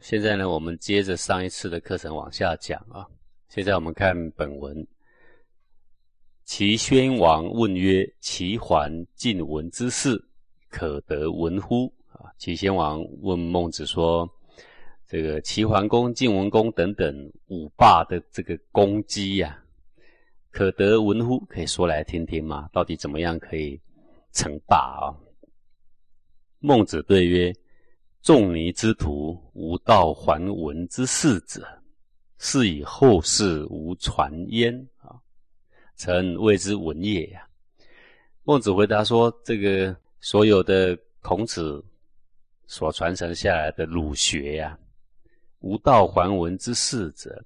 现在呢，我们接着上一次的课程往下讲啊。现在我们看本文：齐宣王问曰：“齐桓晋文之事，可得闻乎？”啊，齐宣王问孟子说：“这个齐桓公、晋文公等等五霸的这个攻击呀，可得闻乎？可以说来听听吗？到底怎么样可以称霸啊？”孟子对曰。仲尼之徒，无道还文之事者，是以后世无传焉啊！臣谓之文也呀。孟子回答说：“这个所有的孔子所传承下来的儒学呀，无道还文之事者，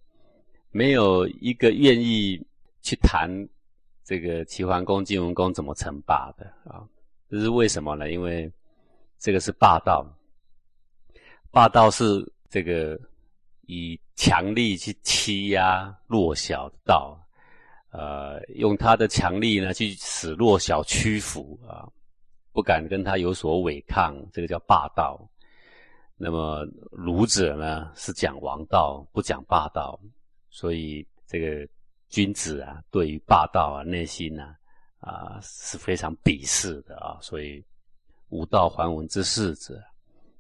没有一个愿意去谈这个齐桓公、晋文公怎么称霸的啊！这是为什么呢？因为这个是霸道。”霸道是这个以强力去欺压弱小的道，呃，用他的强力呢去使弱小屈服啊，不敢跟他有所违抗，这个叫霸道。那么儒者呢是讲王道，不讲霸道，所以这个君子啊，对于霸道啊，内心呢啊是非常鄙视的啊，所以无道还文之士者。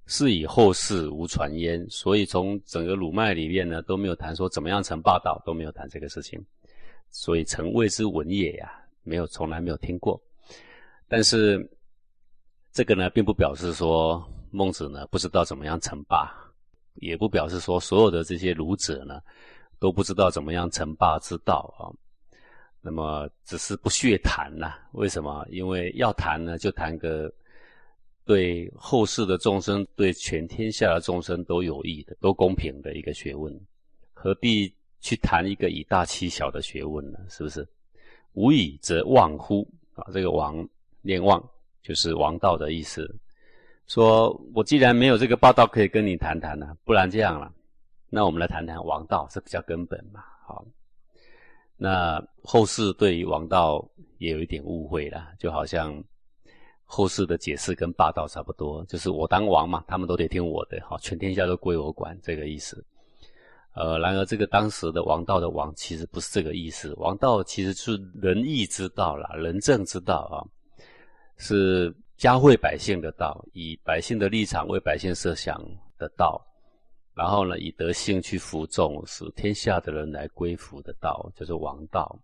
是以后世无传焉，所以从整个鲁脉里面呢都没有谈说怎么样成霸道，都没有谈这个事情，所以成谓之文也呀，没有从来没有听过。但是这个呢，并不表示说孟子呢不知道怎么样成霸，也不表示说所有的这些儒者呢都不知道怎么样成霸之道啊。那么只是不屑谈呐，为什么？因为要谈呢，就谈个。对后世的众生，对全天下的众生都有益的，都公平的一个学问，何必去谈一个以大欺小的学问呢？是不是？无以则忘乎？啊，这个王念忘就是王道的意思。说我既然没有这个报道可以跟你谈谈呢，不然这样了，那我们来谈谈王道是比较根本嘛。好，那后世对于王道也有一点误会了，就好像。后世的解释跟霸道差不多，就是我当王嘛，他们都得听我的，好，全天下都归我管，这个意思。呃，然而这个当时的王道的王其实不是这个意思，王道其实是仁义之道啦，仁政之道啊，是教会百姓的道，以百姓的立场为百姓设想的道，然后呢，以德性去服众，使天下的人来归服的道，就是王道。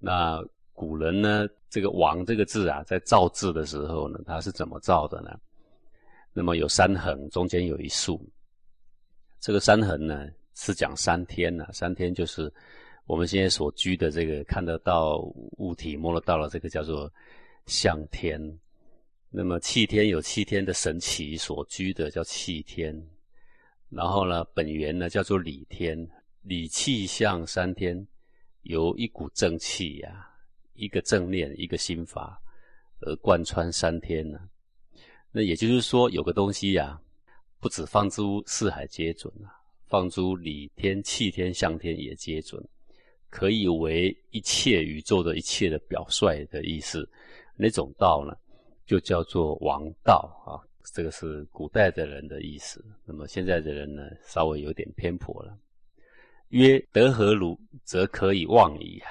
那。古人呢，这个“王”这个字啊，在造字的时候呢，他是怎么造的呢？那么有三横，中间有一竖。这个三横呢，是讲三天呢。三天就是我们现在所居的这个看得到物体、摸得到的这个叫做象天。那么气天有气天的神奇所居的叫气天。然后呢，本源呢叫做理天，理气象三天，有一股正气呀。一个正念，一个心法，而贯穿三天呢。那也就是说，有个东西呀，不止放诸四海皆准啊，放诸理天、气天、象天也皆准，可以为一切宇宙的一切的表率的意思。那种道呢，就叫做王道啊。这个是古代的人的意思。那么现在的人呢，稍微有点偏颇了。曰：得何如？则可以忘矣啊。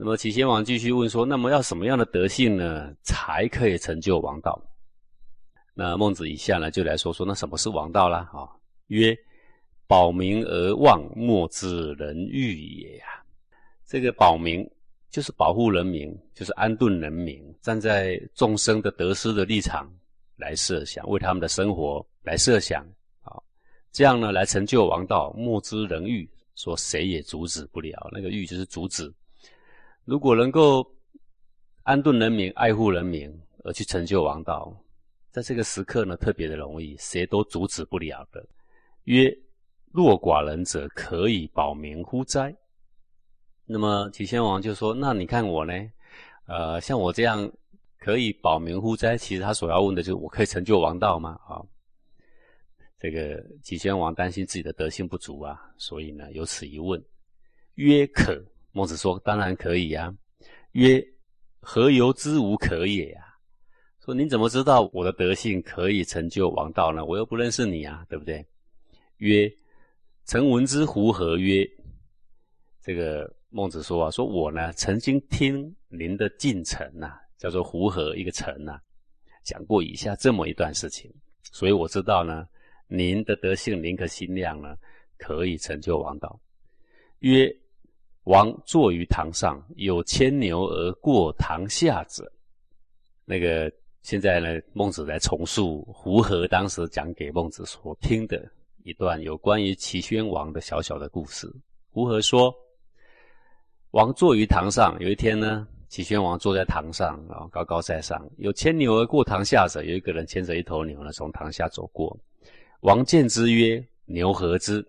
那么齐宣王继续问说：“那么要什么样的德性呢，才可以成就王道？”那孟子以下呢，就来说说那什么是王道啦？啊，曰：“保民而忘，莫之人欲也呀。”这个保民就是保护人民，就是安顿人民，站在众生的得失的立场来设想，为他们的生活来设想啊，这样呢来成就王道，莫之人欲，说谁也阻止不了。那个欲就是阻止。如果能够安顿人民、爱护人民，而去成就王道，在这个时刻呢，特别的容易，谁都阻止不了的。曰：弱寡人者，可以保民乎哉？那么齐宣王就说：那你看我呢？呃，像我这样可以保民乎哉？其实他所要问的就是：我可以成就王道吗？啊，这个齐宣王担心自己的德性不足啊，所以呢，有此一问。曰：可。孟子说：“当然可以呀。”曰：“何由之无可也呀？”说：“您怎么知道我的德性可以成就王道呢？我又不认识你啊，对不对？”曰：“曾闻之胡何？”曰：“这个孟子说啊，说我呢曾经听您的近臣呐，叫做胡何一个臣呐，讲过以下这么一段事情，所以我知道呢，您的德性，您可心量呢，可以成就王道。”曰：“王坐于堂上，有牵牛而过堂下者。”那个现在呢，孟子在重述胡和当时讲给孟子所听的一段有关于齐宣王的小小的故事。胡和说：“王坐于堂上，有一天呢，齐宣王坐在堂上啊，高高在上，有牵牛而过堂下者，有一个人牵着一头牛呢，从堂下走过。王见之曰：‘牛何之？’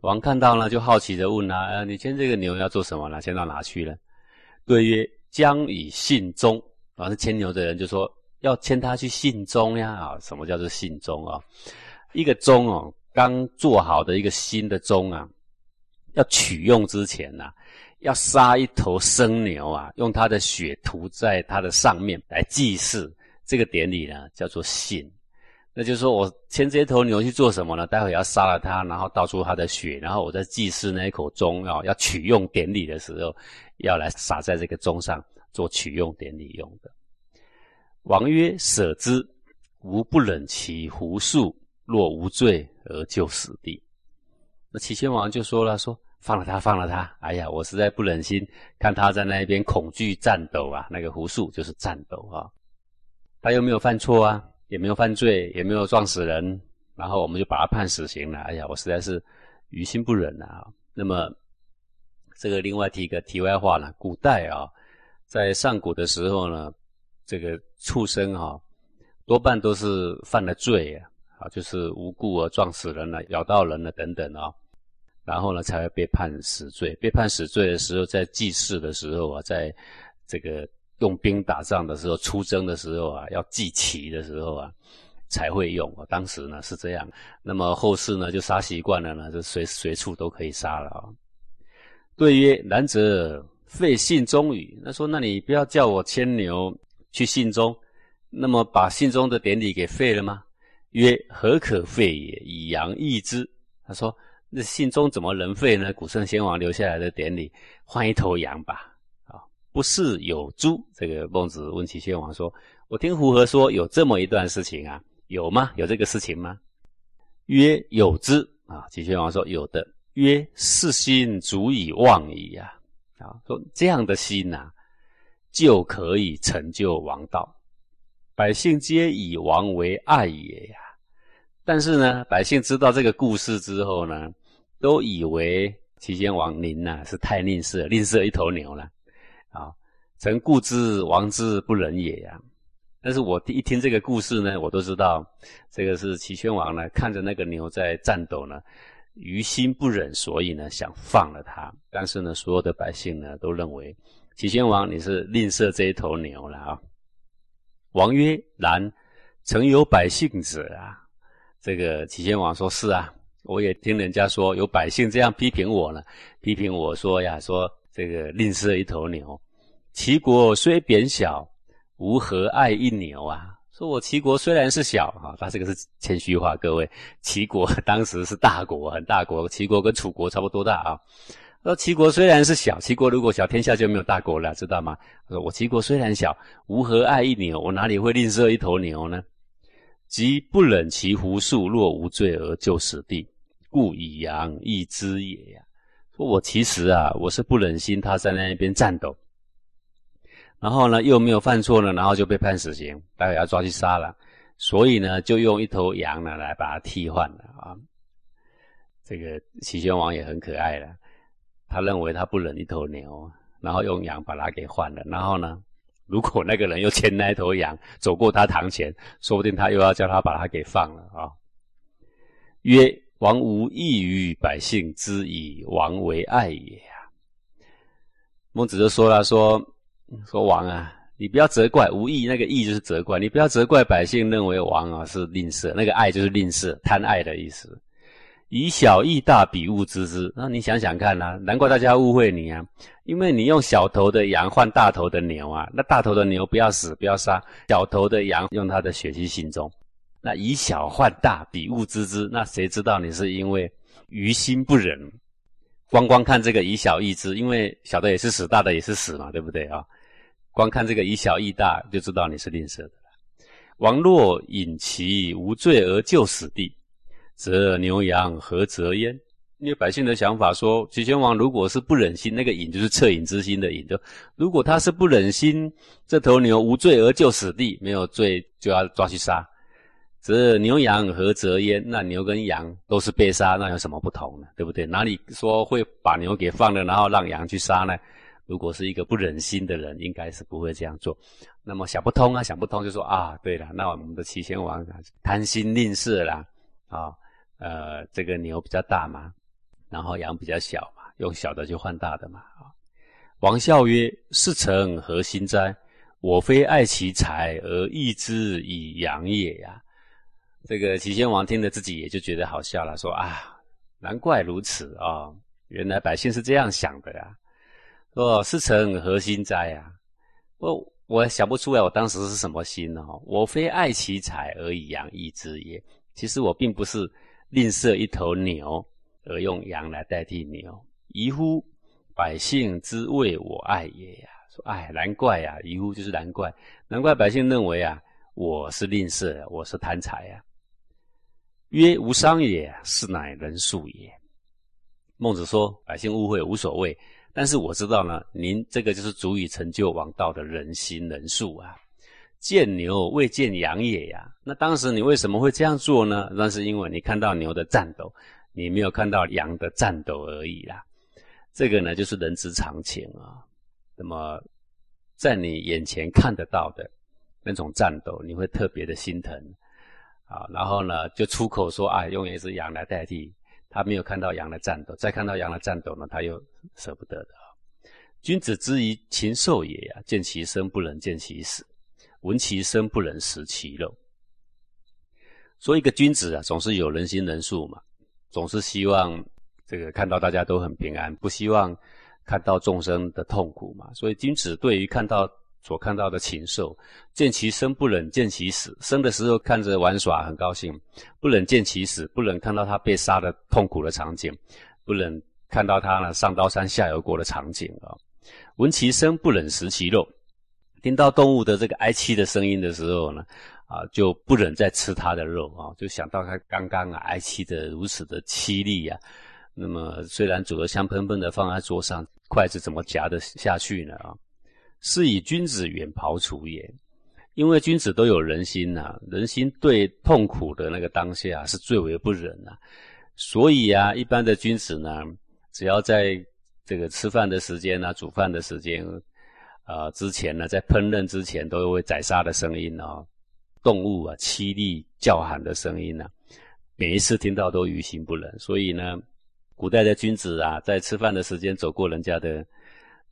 王看到了，就好奇的问他啊：‘你牵这个牛要做什么呢？牵到哪去了？’对曰：‘将以信中。’然后牵牛的人就说要牵他去信中呀啊！什么叫做信中啊？一个钟哦，刚做好的一个新的钟啊，要取用之前呐，要杀一头生牛啊，用它的血涂在它的上面来祭祀。这个典礼呢叫做信。那就是说我牵这头牛去做什么呢？待会要杀了它，然后倒出它的血，然后我在祭祀那一口钟啊，要取用典礼的时候，要来撒在这个钟上。做取用典礼用的。王曰：“舍之，吾不忍其胡术，若无罪而就死地。”那齐宣王就说了：“说放了他，放了他。哎呀，我实在不忍心看他在那边恐惧战斗啊。那个胡术就是战斗啊，他又没有犯错啊，也没有犯罪，也没有撞死人，然后我们就把他判死刑了。哎呀，我实在是于心不忍啊。那么这个另外提一个题外话呢，古代啊。”在上古的时候呢，这个畜生啊，多半都是犯了罪啊，啊，就是无故而撞死人了、咬到人了等等啊，然后呢才会被判死罪。被判死罪的时候，在祭祀的时候啊，在这个用兵打仗的时候、出征的时候啊，要祭旗的时候啊，才会用啊。当时呢是这样，那么后世呢就杀习惯了呢，就随随处都可以杀了啊。对曰：然则。废信中语，那说，那你不要叫我牵牛去信中，那么把信中的典礼给废了吗？曰：何可废也？以羊易之。他说，那信中怎么能废呢？古圣先王留下来的典礼，换一头羊吧。不是有诸？这个孟子问齐宣王说：“我听胡和说有这么一段事情啊，有吗？有这个事情吗？”曰：有之。啊，齐宣王说有的。曰：是心足以忘矣呀。啊，说这样的心呐，就可以成就王道。百姓皆以王为爱也呀。但是呢，百姓知道这个故事之后呢，都以为齐宣王您呐是太吝啬，吝啬一头牛了。啊，臣固之王之不仁也呀。但是我一听这个故事呢，我都知道这个是齐宣王呢看着那个牛在战斗呢。于心不忍，所以呢想放了他。但是呢，所有的百姓呢都认为齐宣王你是吝啬这一头牛了啊。王曰：“然，曾有百姓者啊。”这个齐宣王说：“是啊，我也听人家说有百姓这样批评我呢，批评我说呀，说这个吝啬一头牛。齐国虽贬小，吾何爱一牛啊？”说我齐国虽然是小啊，他这个是谦虚话，各位，齐国当时是大国，很大国，齐国跟楚国差不多大啊。说齐国虽然是小，齐国如果小，天下就没有大国了，知道吗？说我齐国虽然小，吾何爱一牛？我哪里会吝啬一头牛呢？即不忍其胡术，若无罪而就死地，故以羊易之也呀。说我其实啊，我是不忍心他在那边战斗。然后呢，又没有犯错呢，然后就被判死刑，待会要抓去杀了，所以呢，就用一头羊呢来把它替换了啊。这个齐宣王也很可爱了，他认为他不忍一头牛，然后用羊把它给换了。然后呢，如果那个人又牵那头羊走过他堂前，说不定他又要叫他把他给放了啊。曰：王无异于百姓之以王为爱也啊。孟子就说了说。说王啊，你不要责怪无义，那个义就是责怪，你不要责怪百姓认为王啊是吝啬，那个爱就是吝啬、贪爱的意思。以小义大，比物之之。那你想想看呐，难怪大家误会你啊，因为你用小头的羊换大头的牛啊，那大头的牛不要死，不要杀，小头的羊用它的血去心中。那以小换大，比物知之，那谁知道你是因为于心不忍？光光看这个以小易之，因为小的也是死，大的也是死嘛，对不对啊？光看这个以小易大，就知道你是吝啬的了。王若引其无罪而救死地，则牛羊何则焉？因为百姓的想法说，齐宣王如果是不忍心，那个隐就是恻隐之心的隐，就如果他是不忍心这头牛无罪而就死地，没有罪就要抓去杀，则牛羊何则焉？那牛跟羊都是被杀，那有什么不同呢？对不对？哪里说会把牛给放了，然后让羊去杀呢？如果是一个不忍心的人，应该是不会这样做。那么想不通啊，想不通就说啊，对了，那我们的齐宣王贪心吝啬啦，啊，呃，这个牛比较大嘛。然后羊比较小嘛，用小的就换大的嘛。啊，王笑曰：“是成何心哉？我非爱其财而易之以养也呀。”这个齐宣王听了自己也就觉得好笑了，说：“啊，难怪如此啊！原来百姓是这样想的呀。哦是臣何心哉呀？我我想不出来，我当时是什么心哦？我非爱其财而以养易之也。其实我并不是吝啬一头牛。”而用羊来代替牛，疑乎百姓之谓我爱也呀？说哎，难怪呀！疑乎就是难怪，难怪百姓认为啊，我是吝啬，我是贪财呀。曰无伤也，是乃人数也。孟子说，百姓误会无所谓，但是我知道呢，您这个就是足以成就王道的人心人数啊。见牛未见羊也呀？那当时你为什么会这样做呢？那是因为你看到牛的战斗。你没有看到羊的战斗而已啦，这个呢就是人之常情啊。那么，在你眼前看得到的那种战斗，你会特别的心疼啊。然后呢，就出口说啊，用一只羊来代替。他没有看到羊的战斗，再看到羊的战斗呢，他又舍不得的。君子之于禽兽也呀，见其生不能见其死，闻其声不能食其肉。说一个君子啊，总是有人心人术嘛。总是希望这个看到大家都很平安，不希望看到众生的痛苦嘛。所以君子对于看到所看到的禽兽，见其生不忍见其死，生的时候看着玩耍很高兴，不忍见其死，不忍看到他被杀的痛苦的场景，不忍看到他呢上刀山下油锅的场景啊。闻其声不忍食其肉，听到动物的这个哀凄的声音的时候呢。啊，就不忍再吃它的肉啊，就想到它刚刚啊哀戚的如此的凄厉呀。那么虽然煮得香喷喷的放在桌上，筷子怎么夹得下去呢？啊，是以君子远庖厨也，因为君子都有人心呐，人心对痛苦的那个当下是最为不忍呐。所以啊，一般的君子呢，只要在这个吃饭的时间啊、煮饭的时间啊之前呢，在烹饪之前都会宰杀的声音哦。动物啊，凄厉叫喊的声音呢，每一次听到都于心不忍。所以呢，古代的君子啊，在吃饭的时间走过人家的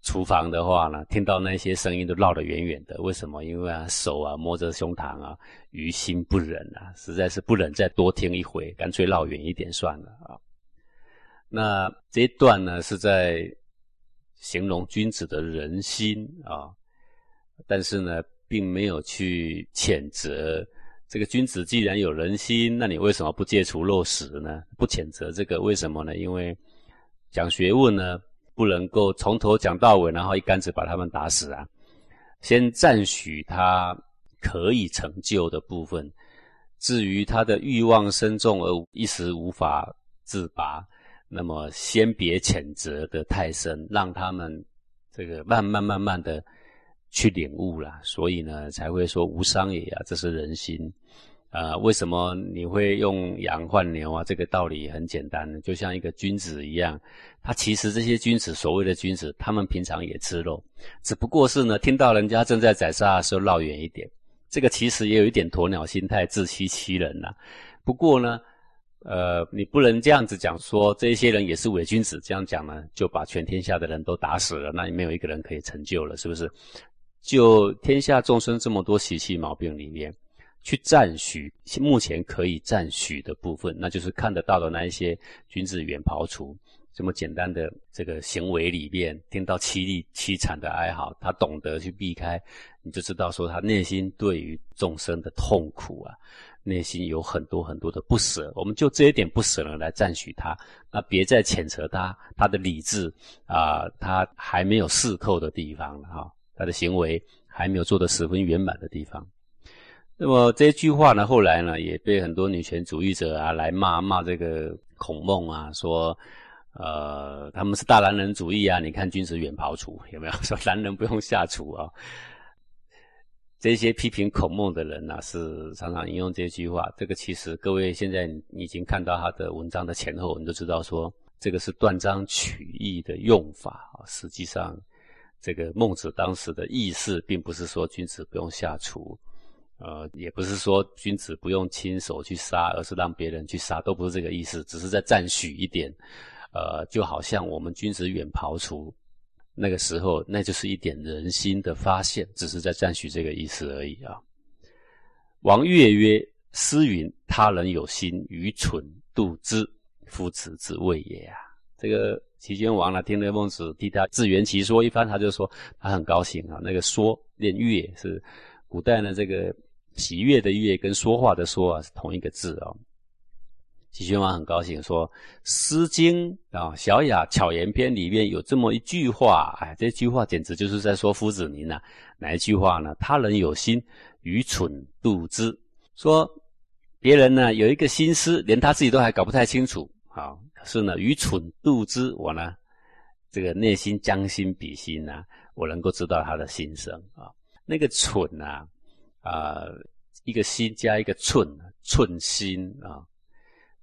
厨房的话呢，听到那些声音都绕得远远的。为什么？因为啊，手啊摸着胸膛啊，于心不忍啊，实在是不忍再多听一回，干脆绕远一点算了啊。那这一段呢，是在形容君子的人心啊，但是呢。并没有去谴责这个君子，既然有人心，那你为什么不戒除肉食呢？不谴责这个，为什么呢？因为讲学问呢，不能够从头讲到尾，然后一竿子把他们打死啊。先赞许他可以成就的部分，至于他的欲望深重而一时无法自拔，那么先别谴责的太深，让他们这个慢慢慢慢的。去领悟了，所以呢才会说无伤也啊，这是人心啊。为什么你会用羊换牛啊？这个道理很简单，就像一个君子一样，他其实这些君子，所谓的君子，他们平常也吃肉，只不过是呢听到人家正在宰杀的时候绕远一点。这个其实也有一点鸵鸟心态，自欺欺人呐。不过呢，呃，你不能这样子讲，说这些人也是伪君子，这样讲呢就把全天下的人都打死了，那也没有一个人可以成就了，是不是？就天下众生这么多习气毛病里面，去赞许目前可以赞许的部分，那就是看得到的那一些君子远庖厨，这么简单的这个行为里面，听到凄厉凄惨的哀嚎，他懂得去避开，你就知道说他内心对于众生的痛苦啊，内心有很多很多的不舍。我们就这一点不舍呢来赞许他，那别再谴责他，他的理智啊，他还没有适透的地方了哈，他的行为还没有做得十分圆满的地方。那么这句话呢，后来呢也被很多女权主义者啊来骂骂这个孔孟啊，说。呃，他们是大男人主义啊！你看君子远庖厨，有没有说男人不用下厨啊？这些批评孔孟的人呢，是常常引用这句话。这个其实各位现在已经看到他的文章的前后，你都知道说这个是断章取义的用法啊。实际上，这个孟子当时的意思，并不是说君子不用下厨，呃，也不是说君子不用亲手去杀，而是让别人去杀，都不是这个意思，只是在赞许一点。呃，就好像我们君子远庖厨，那个时候，那就是一点人心的发现，只是在赞许这个意思而已啊。王悦曰：“诗云：他人有心，愚蠢度之，夫子之谓也啊。”这个齐宣王呢，听了孟子替他自圆其说一番，他就说他很高兴啊。那个说念悦是古代呢，这个喜悦的悦跟说话的说啊是同一个字哦。齐宣王很高兴，说《诗经》啊《小雅·巧言篇》里面有这么一句话，哎，这句话简直就是在说夫子您呐。哪一句话呢？他人有心，愚蠢度之。说别人呢有一个心思，连他自己都还搞不太清楚，啊，可是呢，愚蠢度之，我呢，这个内心将心比心呐，我能够知道他的心声啊。那个蠢呐，啊，一个心加一个寸，寸心啊。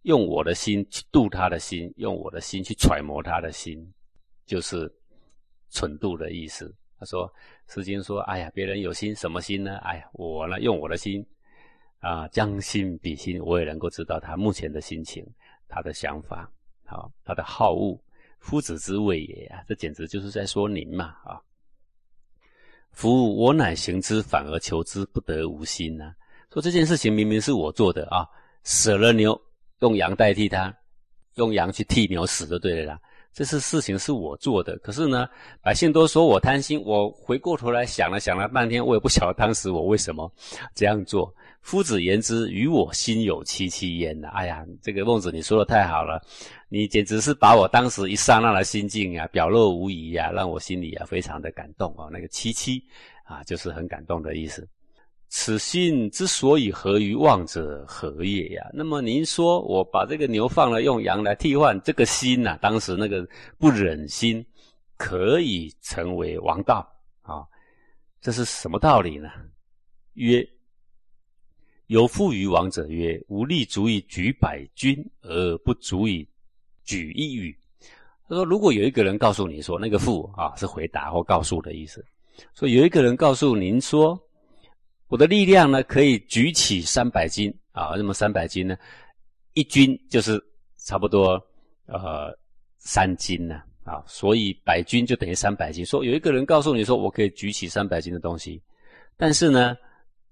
用我的心去度他的心，用我的心去揣摩他的心，就是蠢度的意思。他说《诗经》说：“哎呀，别人有心，什么心呢？哎呀，我呢，用我的心啊，将心比心，我也能够知道他目前的心情，他的想法，好，他的好恶，夫子之谓也啊！这简直就是在说您嘛啊！服务我乃行之，反而求之不得无心呐？说这件事情明明是我做的啊，舍了牛。”用羊代替他，用羊去替牛死就对了啦。这是事情是我做的，可是呢，百姓都说我贪心。我回过头来想了想了半天，我也不晓得当时我为什么这样做。夫子言之，与我心有戚戚焉呐。哎呀，这个孟子你说的太好了，你简直是把我当时一刹那的心境啊表露无遗呀，让我心里啊非常的感动啊。那个戚戚啊，就是很感动的意思。此心之所以合于望者，何也呀？那么您说我把这个牛放了，用羊来替换，这个心呐，当时那个不忍心，可以成为王道啊？这是什么道理呢？曰：有负于王者曰：无力足以举百军，而不足以举一羽。他说，如果有一个人告诉你说，那个负啊是回答或告诉的意思，说有一个人告诉您说。我的力量呢，可以举起三百斤啊！那么三百斤呢，一斤就是差不多呃三斤呢啊，所以百斤就等于三百斤。说有一个人告诉你说，我可以举起三百斤的东西，但是呢，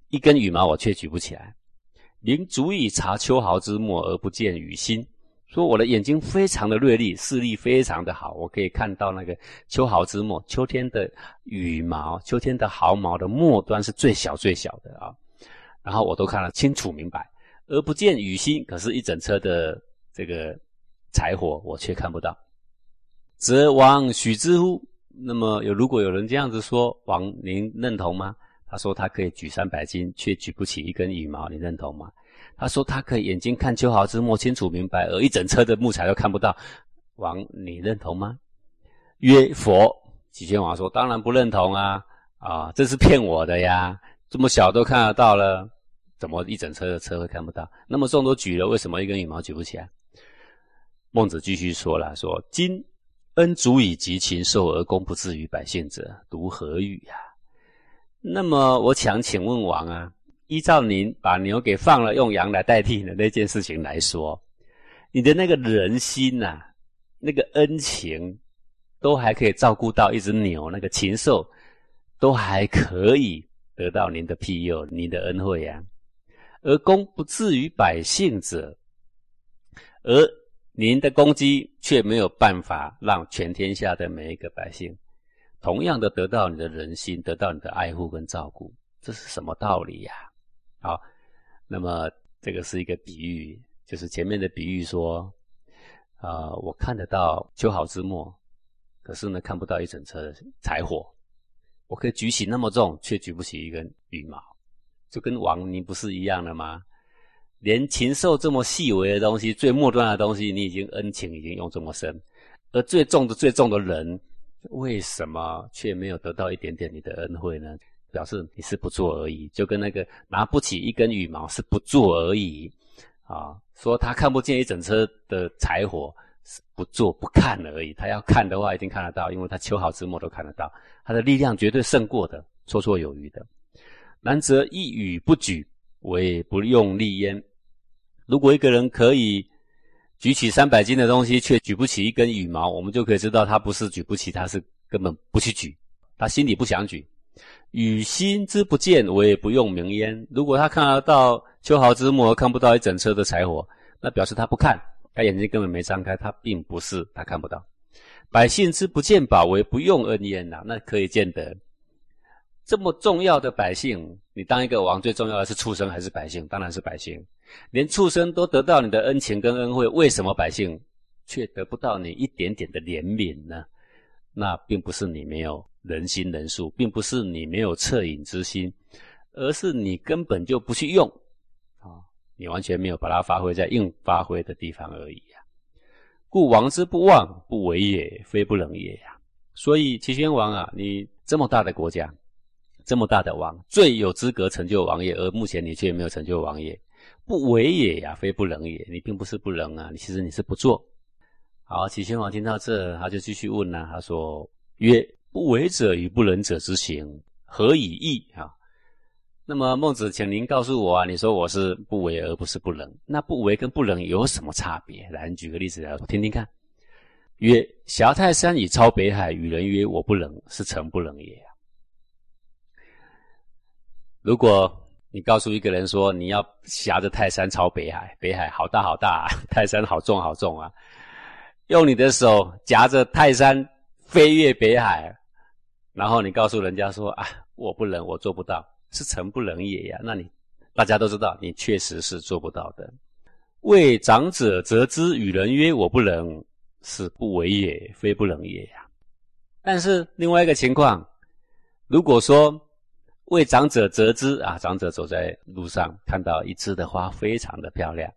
一根羽毛我却举不起来。您足以察秋毫之末而不见羽心。说我的眼睛非常的锐利，视力非常的好，我可以看到那个秋毫之末，秋天的羽毛，秋天的毫毛的末端是最小最小的啊，然后我都看得清楚明白，而不见羽心，可是，一整车的这个柴火我却看不到，则王许之乎？那么有如果有人这样子说，王您认同吗？他说他可以举三百斤，却举不起一根羽毛，你认同吗？他说：“他可以眼睛看秋毫之末，清楚明白，而一整车的木材都看不到。”王，你认同吗？曰：“佛。”齐宣王说：“当然不认同啊！啊，这是骗我的呀！这么小都看得到了，怎么一整车的车会看不到？那么重都举了，为什么一根羽毛举不起来？”孟子继续说了：“说今恩足以及禽兽而公不至于百姓者，独何语呀？”那么我想请问王啊。依照您把牛给放了，用羊来代替的那件事情来说，你的那个人心呐，那个恩情，都还可以照顾到一只牛，那个禽兽，都还可以得到您的庇佑、您的恩惠啊。而公不至于百姓者，而您的攻击却没有办法让全天下的每一个百姓同样的得到你的人心，得到你的爱护跟照顾，这是什么道理呀？好，那么这个是一个比喻，就是前面的比喻说，啊，我看得到秋毫之末，可是呢，看不到一整车的柴火。我可以举起那么重，却举不起一根羽毛，就跟王你不是一样的吗？连禽兽这么细微的东西，最末端的东西，你已经恩情已经用这么深，而最重的、最重的人，为什么却没有得到一点点你的恩惠呢？表示你是不做而已，就跟那个拿不起一根羽毛是不做而已啊。说他看不见一整车的柴火是。不做不看而已，他要看的话一定看得到，因为他秋毫之末都看得到，他的力量绝对胜过的，绰绰有余的。然则一语不举，为不用力焉。如果一个人可以举起三百斤的东西，却举不起一根羽毛，我们就可以知道他不是举不起，他是根本不去举，他心里不想举。与心之不见，我也不用明焉。如果他看得到秋毫之末，看不到一整车的柴火，那表示他不看。他眼睛根本没张开，他并不是他看不到。百姓之不见宝我也不用恩焉呐，那可以见得这么重要的百姓，你当一个王最重要的是畜生还是百姓？当然是百姓。连畜生都得到你的恩情跟恩惠，为什么百姓却得不到你一点点的怜悯呢？那并不是你没有人心人术，并不是你没有恻隐之心，而是你根本就不去用啊。你完全没有把它发挥在应发挥的地方而已呀，故王之不忘不为也，非不能也呀。所以齐宣王啊，你这么大的国家，这么大的王，最有资格成就王业，而目前你却没有成就王业，不为也呀，非不能也。你并不是不能啊，你其实你是不做。好，齐宣王听到这，他就继续问呢，他说：曰，不为者与不能者之行，何以异啊？那么孟子，请您告诉我啊，你说我是不为而不是不能，那不为跟不能有什么差别？来，你举个例子来听听看。曰：挟泰山以超北海，与人曰我不能，是诚不能也。如果你告诉一个人说你要挟着泰山超北海，北海好大好大，泰山好重好重啊，用你的手夹着泰山飞越北海，然后你告诉人家说啊，我不能，我做不到。是诚不能也呀？那你大家都知道，你确实是做不到的。为长者则之，与人曰我不能，是不为也，非不能也呀。但是另外一个情况，如果说为长者折枝啊，长者走在路上看到一枝的花非常的漂亮，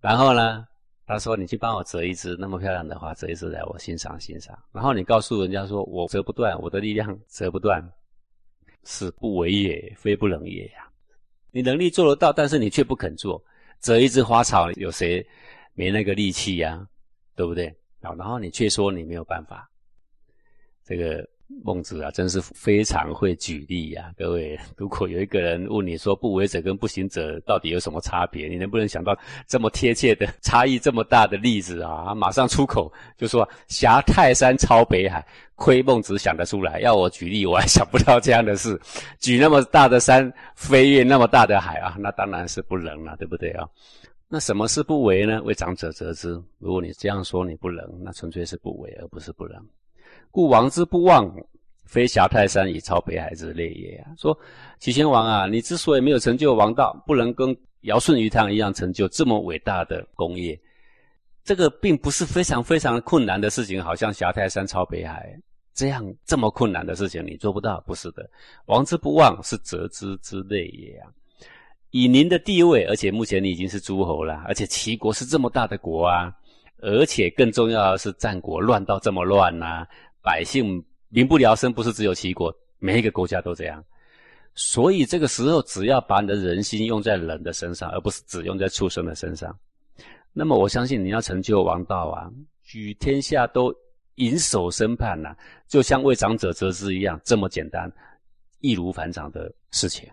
然后呢，他说你去帮我折一枝那么漂亮的花，折一枝来我欣赏欣赏。然后你告诉人家说我折不断，我的力量折不断。是不为也，非不能也呀。你能力做得到，但是你却不肯做。折一枝花草，有谁没那个力气呀？对不对？啊，然后你却说你没有办法。这个。孟子啊，真是非常会举例呀！各位，如果有一个人问你说“不为者”跟“不行者”到底有什么差别，你能不能想到这么贴切的差异这么大的例子啊？马上出口就说“挟泰山超北海”，亏孟子想得出来。要我举例，我还想不到这样的事。举那么大的山，飞越那么大的海啊，那当然是不能了，对不对啊？那什么是不为呢？为长者则之。如果你这样说你不能，那纯粹是不为，而不是不能。故王之不忘，非挟泰山以超北海之类也啊！说齐宣王啊，你之所以没有成就王道，不能跟尧舜禹汤一样成就这么伟大的功业，这个并不是非常非常困难的事情，好像挟泰山超北海这样这么困难的事情，你做不到，不是的。王之不忘，是则之之类也啊！以您的地位，而且目前你已经是诸侯了，而且齐国是这么大的国啊，而且更重要的是战国乱到这么乱呐！百姓民不聊生，不是只有齐国，每一个国家都这样。所以这个时候，只要把你的人心用在人的身上，而不是只用在畜生的身上，那么我相信你要成就王道啊，举天下都引首生盼呐，就像为长者折枝一样，这么简单，易如反掌的事情。